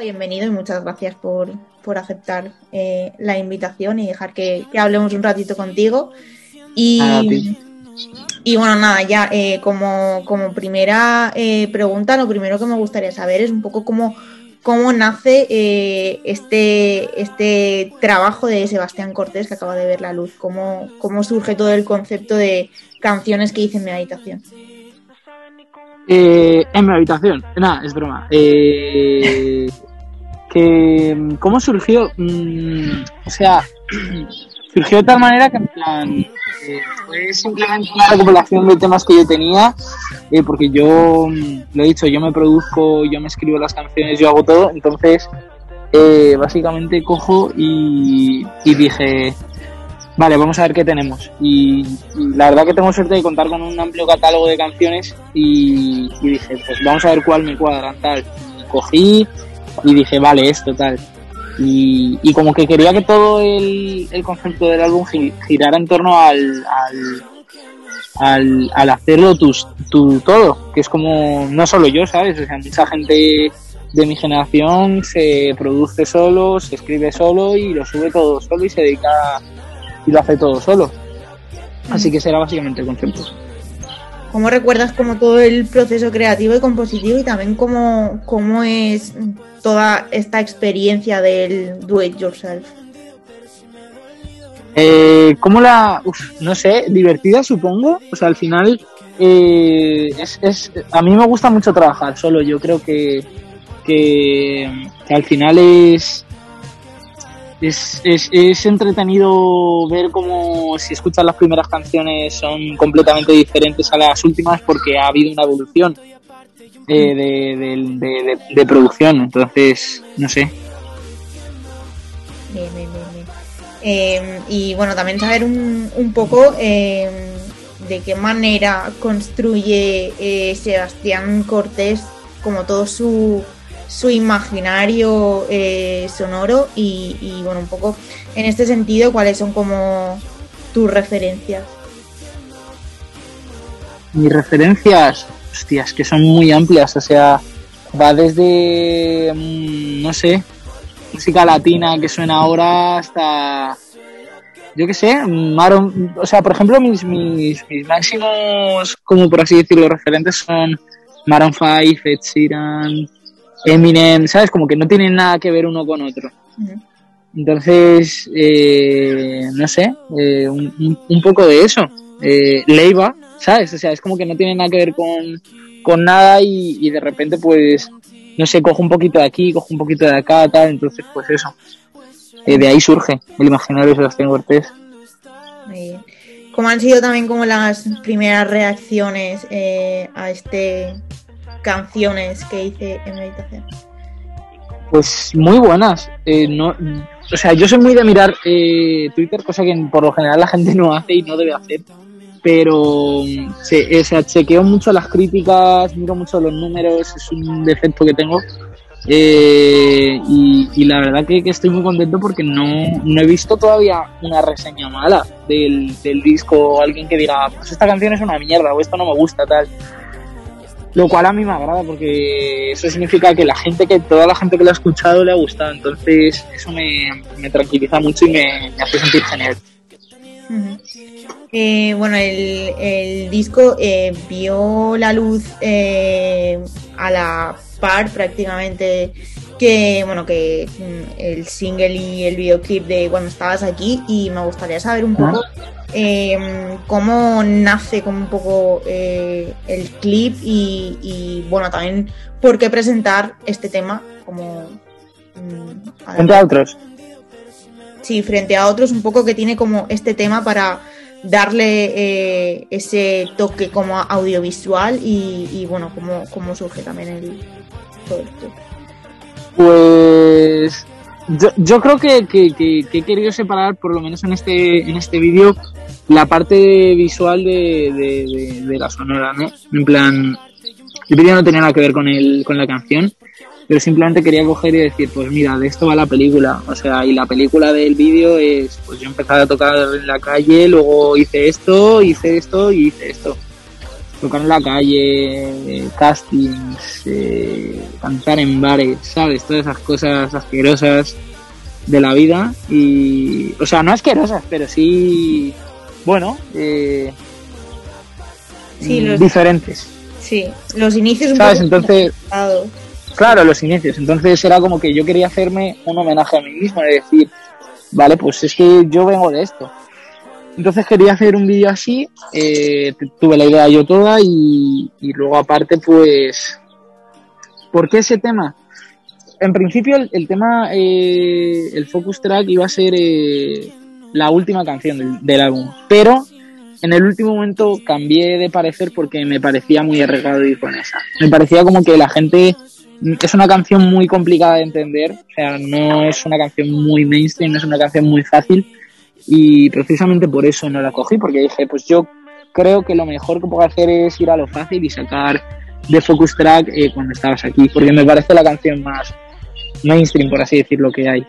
Bienvenido y muchas gracias por, por aceptar eh, la invitación y dejar que, que, hablemos un ratito contigo. Y, y bueno, nada, ya eh, como, como, primera eh, pregunta, lo primero que me gustaría saber es un poco cómo, cómo nace eh, este, este trabajo de Sebastián Cortés que acaba de ver la luz, cómo, cómo surge todo el concepto de canciones que hice en mi habitación. Eh, en mi habitación, nada, es broma. Eh, que, ¿Cómo surgió? Mm, o sea, surgió de tal manera que en plan eh, fue simplemente una recopilación de temas que yo tenía eh, porque yo mm, lo he dicho yo me produzco yo me escribo las canciones yo hago todo entonces eh, básicamente cojo y, dije vale vamos a ver qué tenemos y, la verdad que tengo suerte de contar con un amplio catálogo de canciones y, dije pues vamos a ver cuál me cuadra tal cogí y dije vale esto tal y, y, como que quería que todo el, el concepto del álbum girara en torno al, al, al, al hacerlo tu, tu, todo, que es como, no solo yo, ¿sabes? O sea, mucha gente de mi generación se produce solo, se escribe solo y lo sube todo solo y se dedica y lo hace todo solo. Así que será básicamente el concepto. ¿Cómo recuerdas como todo el proceso creativo y compositivo y también cómo, cómo es toda esta experiencia del do it yourself? Eh, ¿Cómo la...? Uf, no sé, divertida supongo. O sea, al final eh, es, es, a mí me gusta mucho trabajar solo. Yo creo que, que, que al final es, es, es, es, entretenido ver cómo si escuchas las primeras canciones son completamente diferentes a las últimas porque ha habido una evolución eh, de, de, de, de, producción. Entonces, no sé. Bien, bien, bien. Eh, y bueno, también saber un, un poco eh, de qué manera construye eh, Sebastián Cortés como todo su su imaginario eh, sonoro y, y, bueno, un poco en este sentido, ¿cuáles son como tus referencias? Mis referencias, hostias, que son muy amplias, o sea, va desde, no sé, música latina que suena ahora hasta, yo qué sé, Maron, o sea, por ejemplo, mis, mis, mis máximos, como por así decirlo, referentes son Maroon 5, Ed Sheeran, Eminem, ¿sabes? Como que no tienen nada que ver uno con otro. Entonces, eh, no sé, eh, un, un, poco de eso. Eh, Leiva, ¿sabes? O sea, es como que no tiene nada que ver con, con nada y, y, de repente, pues, no sé, cojo un poquito de aquí, cojo un poquito de acá, tal. Entonces, pues eso. Eh, de ahí surge el imaginario de Sebastián Cortés. Muy bien. ¿Cómo han sido también como las primeras reacciones eh, a este canciones que hice en meditación? Pues muy buenas. Eh, no, o sea, yo soy muy de mirar eh, Twitter, cosa que por lo general la gente no hace y no debe hacer. Pero se, o sea, chequeo mucho las críticas, miro mucho los números, es un defecto que tengo. Eh, y, la verdad que, que, estoy muy contento porque no, no he visto todavía una reseña mala del, del disco o alguien que diga, pues esta canción es una mierda o esto no me gusta, tal lo cual a mí me agrada porque eso significa que la gente que toda la gente que lo ha escuchado le ha gustado. Entonces eso me, me tranquiliza mucho y me, hace sentir genial. Eh, bueno el, el disco eh, vio la luz eh, a la par prácticamente que bueno que el single y el videoclip de cuando estabas aquí y me gustaría saber un poco eh, cómo nace como un poco eh, el clip y, y, bueno también por qué presentar este tema como mm, frente a otros. Sí frente a otros un poco que tiene como este tema para darle eh, ese toque como audiovisual y, y bueno cómo, cómo surge también el todo esto pues yo, yo creo que, que, que, que, he querido separar, por lo menos en este, en este vídeo, la parte visual de, de, de, la sonora, ¿no? En plan, el vídeo no tenía nada que ver con, el, con la canción, pero simplemente quería coger y decir, pues mira, de esto va la película. O sea, y la película del vídeo es, pues yo empecé a tocar en la calle, luego hice esto, hice esto y hice esto. Tocar en la calle, castings, eh, cantar en bares, ¿sabes? Todas esas cosas asquerosas de la vida y, o sea, no asquerosas, pero sí, bueno, eh, Sí, los- diferentes. Sí, los inicios un ¿Sabes? poco Entonces, claro, los inicios. Entonces era como que yo quería hacerme un homenaje a mí mismo, de decir, vale, pues es que yo vengo de esto. Entonces quería hacer un vídeo así, eh, tuve la idea yo toda y, luego aparte pues, ¿por qué ese tema? En principio el, el tema, eh, el focus track iba a ser eh, la última canción del, del álbum, pero en el último momento cambié de parecer porque me parecía muy arriesgado ir con esa. Me parecía como que la gente es una canción muy complicada de entender, o sea, no es una canción muy mainstream, no es una canción muy fácil y precisamente por eso no la cogí porque dije, pues yo creo que lo mejor que puedo hacer es ir a lo fácil y sacar de Focus Track eh, cuando estabas aquí, porque me parece la canción más mainstream, por así decirlo, que hay.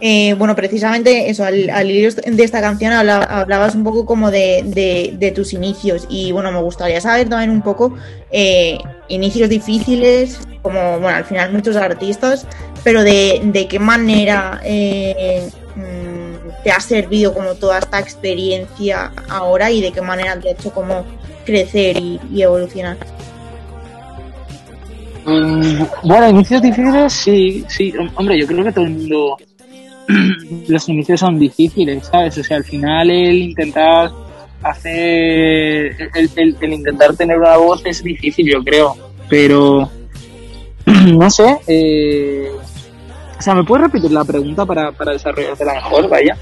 Eh, bueno, precisamente eso, al, al hilo de esta canción habla- hablabas un poco como de, de- de tus inicios y bueno, me gustaría saber también un poco eh, inicios difíciles, como bueno, al final muchos artistas, pero de, de qué manera eh, mm, te ha servido como toda esta experiencia ahora y de qué manera te ha hecho como crecer y, evolucionar. Mm, Bueno, inicios difíciles, sí, sí. Hom- Hombre, yo creo que todo el mundo. Los inicios son difíciles, ¿sabes? O sea, al final el intentar hacer. El, intentar tener una voz es difícil, yo creo. Pero. No sé. eh, O sea, ¿me puedes repetir la pregunta para, para desarrollártela mejor? Vaya.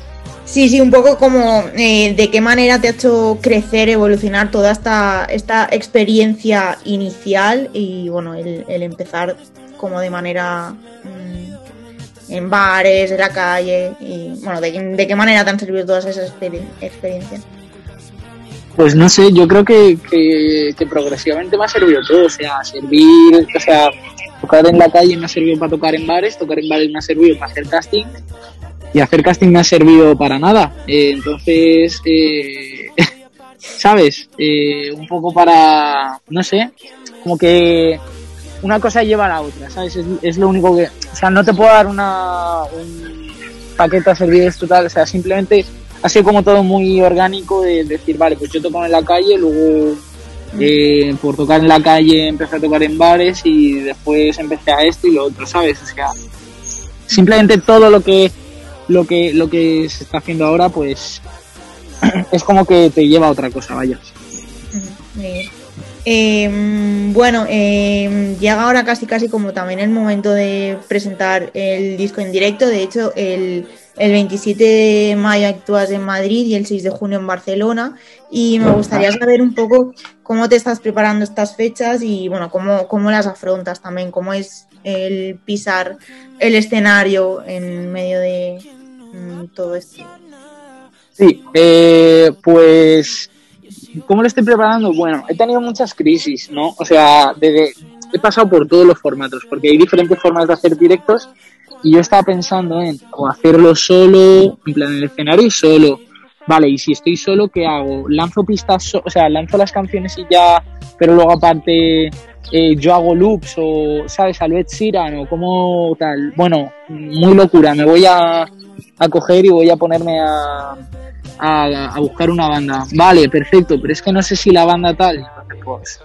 Sí, sí, un poco como eh, de qué manera te ha hecho crecer, evolucionar toda esta, esta experiencia inicial y bueno, el, empezar como de manera mm, en bares, en la calle y bueno, de, de qué manera te han servido todas esas exper- experiencias. Pues no sé, yo creo que, que, que progresivamente me ha servido todo, o sea, servir, o sea, tocar en la calle me ha servido para tocar en bares, tocar en bares me ha servido para hacer casting y hacer casting me ha servido para nada. Eh, entonces, eh, ¿sabes? Eh, un poco para, no sé, como que una cosa lleva a la otra, ¿sabes? Es, es lo único que, o sea, no te puedo dar una, un paquete servicios total, o sea, simplemente ha sido como todo muy orgánico de decir, vale, pues yo toco en la calle, luego eh, por tocar en la calle empecé a tocar en bares y después empecé a esto y lo otro, ¿sabes? O sea, simplemente todo lo que lo que lo que se está haciendo ahora, pues es como que te lleva a otra cosa, vaya. Ujú, muy bien. Eh, bueno, eh, llega ahora casi casi como también el momento de presentar el disco en directo. De hecho, el, el 27 de mayo actúas en Madrid y el 6 de junio en Barcelona. Y me gustaría saber un poco cómo te estás preparando estas fechas y bueno, cómo, cómo las afrontas también, cómo es el pisar el escenario en medio de mm, todo esto. Sí, eh, pues, ¿cómo lo estoy preparando? Bueno, he tenido muchas crisis, ¿no? O sea, desde, he pasado por todos los formatos, porque hay diferentes formas de hacer directos y yo estaba pensando en o hacerlo solo, en plan en el escenario solo. Vale, y si estoy solo, ¿qué hago? ¿Lanzo pistas, so- o sea, lanzo las canciones y ya, pero luego aparte eh, yo hago loops o, ¿sabes? A lo Ed Sheeran o como tal. Bueno, muy locura, me voy a, a coger y voy a ponerme a, a, a buscar una banda. Vale, perfecto, pero es que no sé si la banda tal. Pues,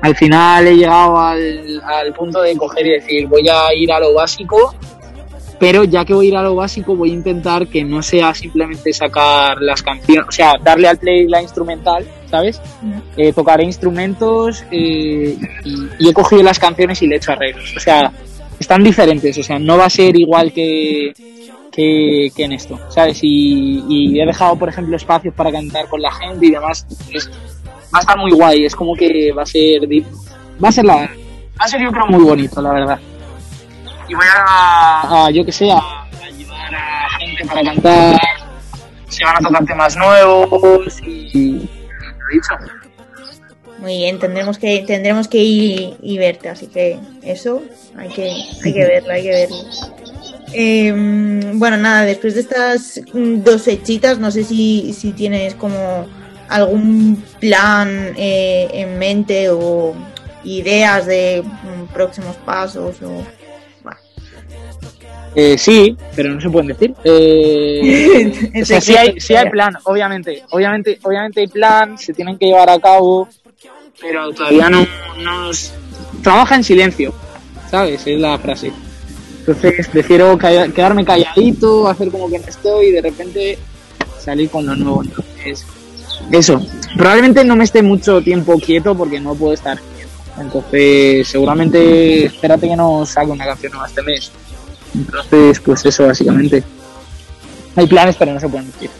al final he llegado al, al punto de coger y decir, voy a ir a lo básico, pero ya que voy a ir a lo básico, voy a intentar que no sea simplemente sacar las canciones, o sea, darle al play la instrumental, ¿sabes? Eh, tocaré instrumentos eh, y, y he cogido las canciones y le he hecho arreglos. O sea, están diferentes, o sea, no va a ser igual que, que, que en esto, ¿sabes? Y, he dejado, por ejemplo, espacios para cantar con la gente y demás. Va a estar muy guay, es como que va a ser. Va a ser la. Va a ser, yo creo, muy bonito, la verdad. Y voy a, yo que sé, a, a ayudar a gente para cantar. Se van a tocar temas nuevos y. Lo dicho. Muy bien, tendremos que, tendremos que ir y verte, así que eso hay que, hay que verlo, hay que verlo. Eh, bueno, nada, después de estas mm, dos fechitas, no sé si, si tienes como algún plan eh, en mente o ideas de mm, próximos pasos o bueno. Eh, sí, pero no se pueden decir. Eh, o sea, sí hay, sí hay plan, obviamente. Obviamente, obviamente hay plan, se tienen que llevar a cabo, pero todavía no nos trabaja en silencio, ¿sabes? Es la frase. Entonces prefiero quedarme calladito, hacer como que no estoy y de repente salir con lo nuevo. Entonces, eso. Probablemente no me esté mucho tiempo quieto porque no puedo estar quieto. Entonces, seguramente espérate que no saque una canción nueva este mes. Entonces, pues eso básicamente. Hay planes, pero no se pueden decir.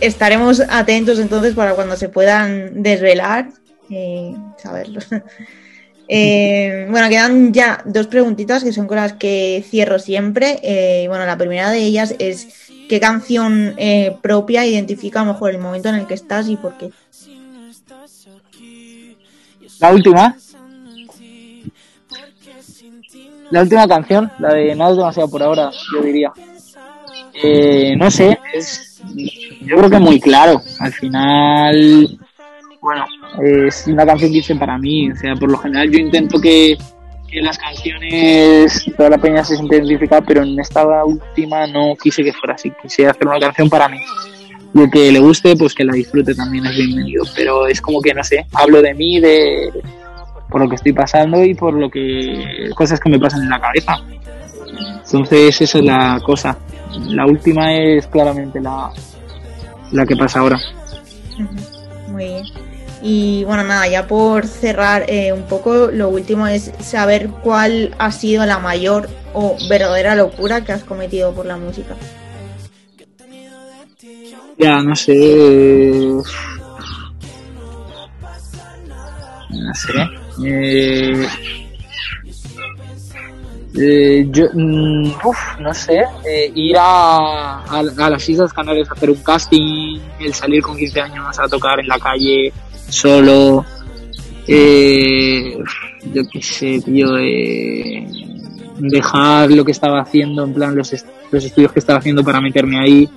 Estaremos atentos entonces para cuando se puedan desvelar, eh, saberlo. Eh, bueno, quedan ya dos preguntitas que son con las que cierro siempre. Eh, bueno, la primera de ellas es ¿qué canción eh, propia identifica a lo mejor el momento en el que estás y por qué? La última. La última canción, la de es demasiado por ahora, yo diría. Eh, no sé, es, yo creo que muy claro. Al final, bueno, es una canción que hice para mí. O sea, por lo general yo intento que, que las canciones, toda la peña se siente pero en esta última no quise que fuera así. Quise hacer una canción para mí. Y el que le guste, pues que la disfrute también es bienvenido. Pero es como que, no sé, hablo de mí, de por lo que estoy pasando y por lo que cosas que me pasan en la cabeza. Entonces esa es la cosa. La última es claramente la, la que pasa ahora. Muy bien. Y bueno, nada, ya por cerrar eh, un poco, lo último es saber cuál ha sido la mayor o verdadera locura que has cometido por la música. Ya, no sé. No sé. Eh, eh, yo, mm, uf, no sé. Eh, ir a, a, a las Islas Canarias a hacer un casting, el salir con 15 años a tocar en la calle solo. Eh, yo qué sé, tío. Eh, dejar lo que estaba haciendo, en plan los, est- los estudios que estaba haciendo para meterme ahí.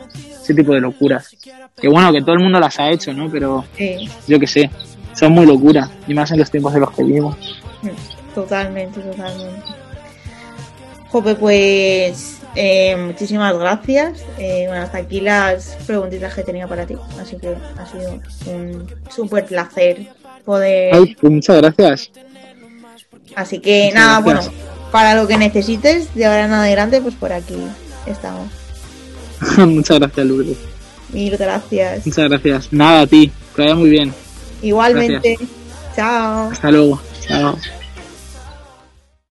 Ese tipo de locuras. Que bueno, que todo el mundo las ha hecho, ¿no? Pero Sí, yo qué sé, son muy locuras. Y más en los tiempos de los que vivimos. totalmente, totalmente. Jope, pues eh, muchísimas gracias. Eh, bueno, hasta aquí las preguntitas que tenía para ti. Así que ha sido un súper placer poder... Ay, pues muchas gracias. Así que muchas nada, gracias. bueno, para lo que necesites de ahora en adelante, pues por aquí estamos. muchas gracias, Lourdes. Mil gracias. Muchas gracias. Nada, a ti. Que vaya muy bien. Igualmente. Chao. Hasta luego. Chao.